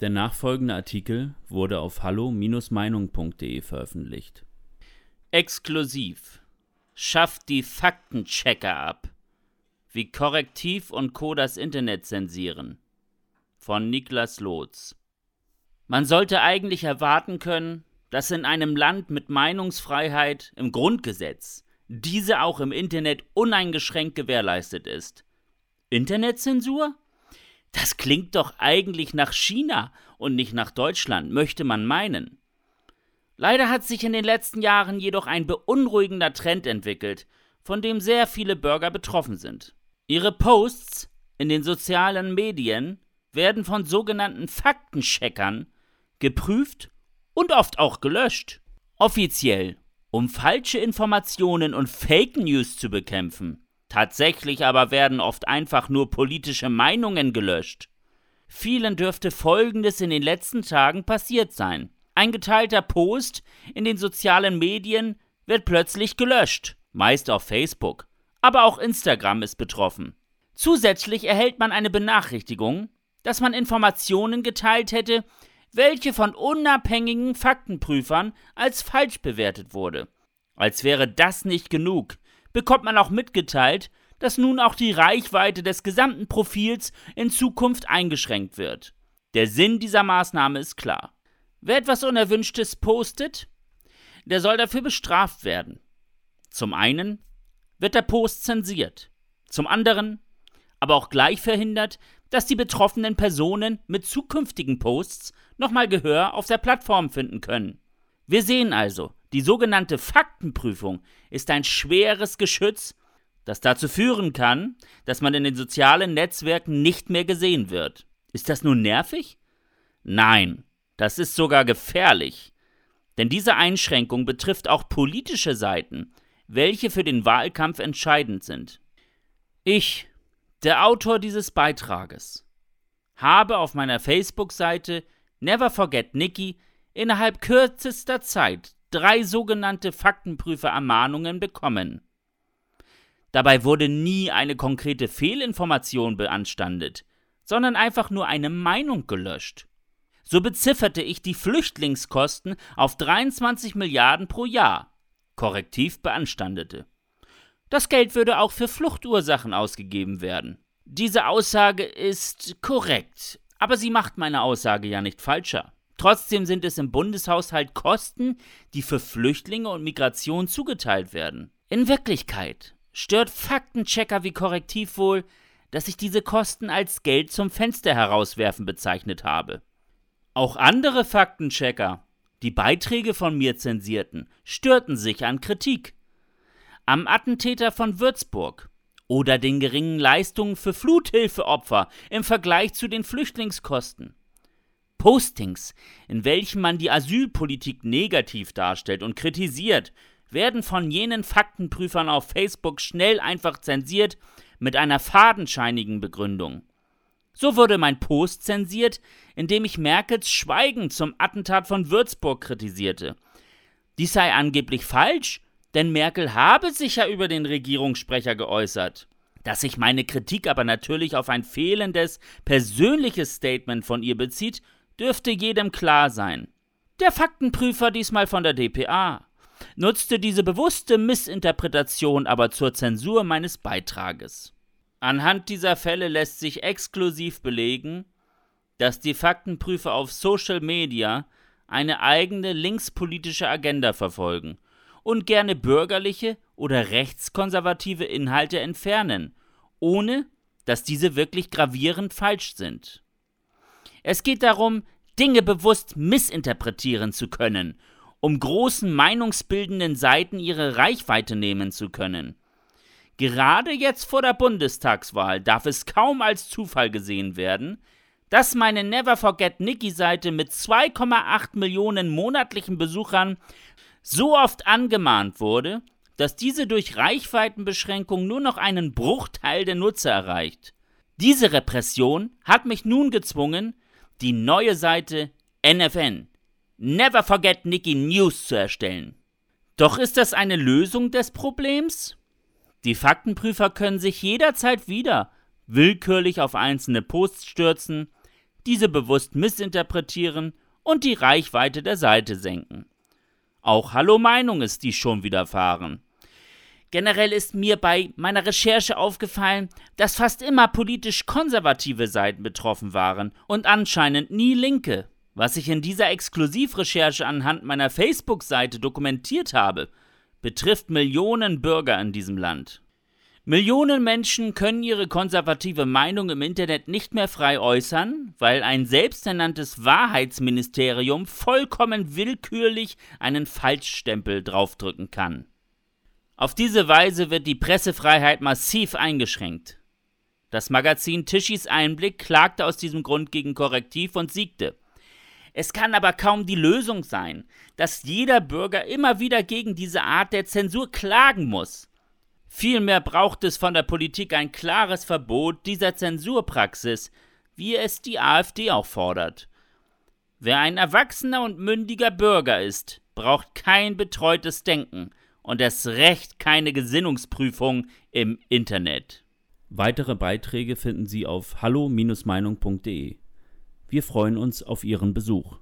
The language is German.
Der nachfolgende Artikel wurde auf hallo-meinung.de veröffentlicht. Exklusiv. Schafft die Faktenchecker ab. Wie Korrektiv und Co. das Internet zensieren. Von Niklas Lotz. Man sollte eigentlich erwarten können, dass in einem Land mit Meinungsfreiheit im Grundgesetz diese auch im Internet uneingeschränkt gewährleistet ist. Internetzensur? Das klingt doch eigentlich nach China und nicht nach Deutschland, möchte man meinen. Leider hat sich in den letzten Jahren jedoch ein beunruhigender Trend entwickelt, von dem sehr viele Bürger betroffen sind. Ihre Posts in den sozialen Medien werden von sogenannten Faktencheckern geprüft und oft auch gelöscht. Offiziell, um falsche Informationen und Fake News zu bekämpfen. Tatsächlich aber werden oft einfach nur politische Meinungen gelöscht. Vielen dürfte Folgendes in den letzten Tagen passiert sein. Ein geteilter Post in den sozialen Medien wird plötzlich gelöscht, meist auf Facebook. Aber auch Instagram ist betroffen. Zusätzlich erhält man eine Benachrichtigung, dass man Informationen geteilt hätte, welche von unabhängigen Faktenprüfern als falsch bewertet wurde. Als wäre das nicht genug, bekommt man auch mitgeteilt, dass nun auch die Reichweite des gesamten Profils in Zukunft eingeschränkt wird. Der Sinn dieser Maßnahme ist klar. Wer etwas Unerwünschtes postet, der soll dafür bestraft werden. Zum einen wird der Post zensiert, zum anderen aber auch gleich verhindert, dass die betroffenen Personen mit zukünftigen Posts nochmal Gehör auf der Plattform finden können. Wir sehen also, die sogenannte Faktenprüfung ist ein schweres Geschütz, das dazu führen kann, dass man in den sozialen Netzwerken nicht mehr gesehen wird. Ist das nun nervig? Nein, das ist sogar gefährlich. Denn diese Einschränkung betrifft auch politische Seiten, welche für den Wahlkampf entscheidend sind. Ich, der Autor dieses Beitrages, habe auf meiner Facebook-Seite Never Forget Nikki innerhalb kürzester Zeit drei sogenannte Faktenprüfer-Ermahnungen bekommen. Dabei wurde nie eine konkrete Fehlinformation beanstandet, sondern einfach nur eine Meinung gelöscht. So bezifferte ich die Flüchtlingskosten auf 23 Milliarden pro Jahr. Korrektiv beanstandete. Das Geld würde auch für Fluchtursachen ausgegeben werden. Diese Aussage ist korrekt, aber sie macht meine Aussage ja nicht falscher. Trotzdem sind es im Bundeshaushalt Kosten, die für Flüchtlinge und Migration zugeteilt werden. In Wirklichkeit stört Faktenchecker wie Korrektiv wohl, dass ich diese Kosten als Geld zum Fenster herauswerfen bezeichnet habe. Auch andere Faktenchecker, die Beiträge von mir zensierten, störten sich an Kritik. Am Attentäter von Würzburg oder den geringen Leistungen für Fluthilfeopfer im Vergleich zu den Flüchtlingskosten. Postings, in welchen man die Asylpolitik negativ darstellt und kritisiert, werden von jenen Faktenprüfern auf Facebook schnell einfach zensiert mit einer fadenscheinigen Begründung. So wurde mein Post zensiert, in dem ich Merkels Schweigen zum Attentat von Würzburg kritisierte. Dies sei angeblich falsch, denn Merkel habe sich ja über den Regierungssprecher geäußert. Dass sich meine Kritik aber natürlich auf ein fehlendes persönliches Statement von ihr bezieht, dürfte jedem klar sein. Der Faktenprüfer, diesmal von der DPA, nutzte diese bewusste Missinterpretation aber zur Zensur meines Beitrages. Anhand dieser Fälle lässt sich exklusiv belegen, dass die Faktenprüfer auf Social Media eine eigene linkspolitische Agenda verfolgen und gerne bürgerliche oder rechtskonservative Inhalte entfernen, ohne dass diese wirklich gravierend falsch sind. Es geht darum, Dinge bewusst missinterpretieren zu können, um großen meinungsbildenden Seiten ihre Reichweite nehmen zu können. Gerade jetzt vor der Bundestagswahl darf es kaum als Zufall gesehen werden, dass meine Never Forget Nikki Seite mit 2,8 Millionen monatlichen Besuchern so oft angemahnt wurde, dass diese durch Reichweitenbeschränkung nur noch einen Bruchteil der Nutzer erreicht. Diese Repression hat mich nun gezwungen, die neue Seite NFN Never Forget Nikki News zu erstellen. Doch ist das eine Lösung des Problems? Die Faktenprüfer können sich jederzeit wieder willkürlich auf einzelne Posts stürzen, diese bewusst missinterpretieren und die Reichweite der Seite senken. Auch Hallo Meinung ist dies schon widerfahren. Generell ist mir bei meiner Recherche aufgefallen, dass fast immer politisch konservative Seiten betroffen waren und anscheinend nie linke. Was ich in dieser Exklusivrecherche anhand meiner Facebook-Seite dokumentiert habe, betrifft Millionen Bürger in diesem Land. Millionen Menschen können ihre konservative Meinung im Internet nicht mehr frei äußern, weil ein selbsternanntes Wahrheitsministerium vollkommen willkürlich einen Falschstempel draufdrücken kann. Auf diese Weise wird die Pressefreiheit massiv eingeschränkt. Das Magazin Tischis Einblick klagte aus diesem Grund gegen Korrektiv und siegte. Es kann aber kaum die Lösung sein, dass jeder Bürger immer wieder gegen diese Art der Zensur klagen muss. Vielmehr braucht es von der Politik ein klares Verbot dieser Zensurpraxis, wie es die AfD auch fordert. Wer ein erwachsener und mündiger Bürger ist, braucht kein betreutes Denken und erst recht keine Gesinnungsprüfung im Internet. Weitere Beiträge finden Sie auf hallo-meinung.de. Wir freuen uns auf Ihren Besuch.